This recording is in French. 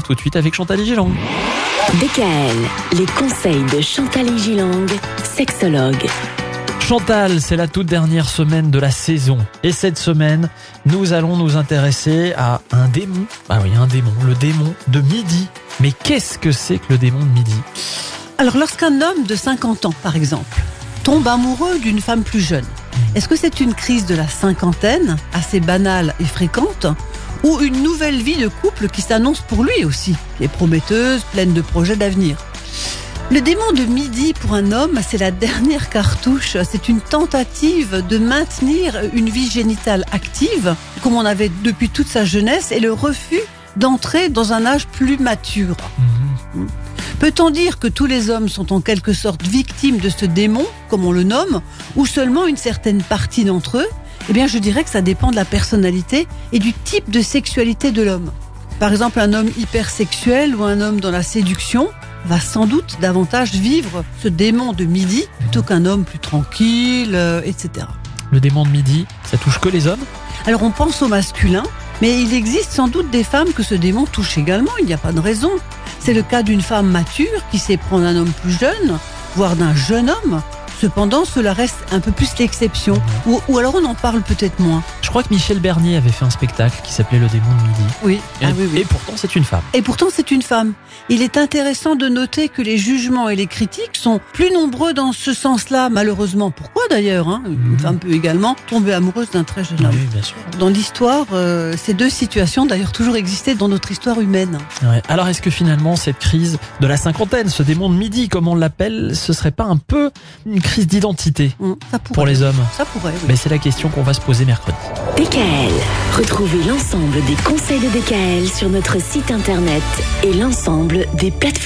Tout de suite avec Chantal Gilang. DKL, les conseils de Chantal Gilang, sexologue. Chantal, c'est la toute dernière semaine de la saison. Et cette semaine, nous allons nous intéresser à un démon. Ah oui, un démon, le démon de midi. Mais qu'est-ce que c'est que le démon de midi? Alors lorsqu'un homme de 50 ans, par exemple, tombe amoureux d'une femme plus jeune, est-ce que c'est une crise de la cinquantaine, assez banale et fréquente, ou une nouvelle vie de couple qui s'annonce pour lui aussi, qui est prometteuse, pleine de projets d'avenir le démon de midi pour un homme, c'est la dernière cartouche. C'est une tentative de maintenir une vie génitale active, comme on avait depuis toute sa jeunesse, et le refus d'entrer dans un âge plus mature. Mhm. Peut-on dire que tous les hommes sont en quelque sorte victimes de ce démon, comme on le nomme, ou seulement une certaine partie d'entre eux? Eh bien, je dirais que ça dépend de la personnalité et du type de sexualité de l'homme. Par exemple, un homme hypersexuel ou un homme dans la séduction va sans doute davantage vivre ce démon de midi plutôt qu'un homme plus tranquille, euh, etc. Le démon de midi, ça touche que les hommes? Alors on pense au masculin, mais il existe sans doute des femmes que ce démon touche également, il n'y a pas de raison. C'est le cas d'une femme mature qui sait prendre un homme plus jeune, voire d'un jeune homme. Cependant, cela reste un peu plus l'exception. Ou, ou alors on en parle peut-être moins. Je crois que Michel Bernier avait fait un spectacle qui s'appelait Le démon de midi. Oui. Et, Ah oui, oui. et pourtant, c'est une femme. Et pourtant, c'est une femme. Il est intéressant de noter que les jugements et les critiques sont plus nombreux dans ce sens-là, malheureusement. Pourquoi d'ailleurs hein? Une Mhm. femme peut également tomber amoureuse d'un très jeune homme. Oui, bien sûr. Dans l'histoire, euh, ces deux situations d'ailleurs toujours existé dans notre histoire humaine. Ouais. Alors, est-ce que finalement, cette crise de la cinquantaine, ce démon de midi, comme on l'appelle, ce serait pas un peu une crise d'identité pourrait. pour les hommes Ça pourrait. oui. Mais c'est la question qu'on va se poser mercredi. DKL, retrouvez l'ensemble des conseils de DKL sur notre site internet et l'ensemble des plateformes.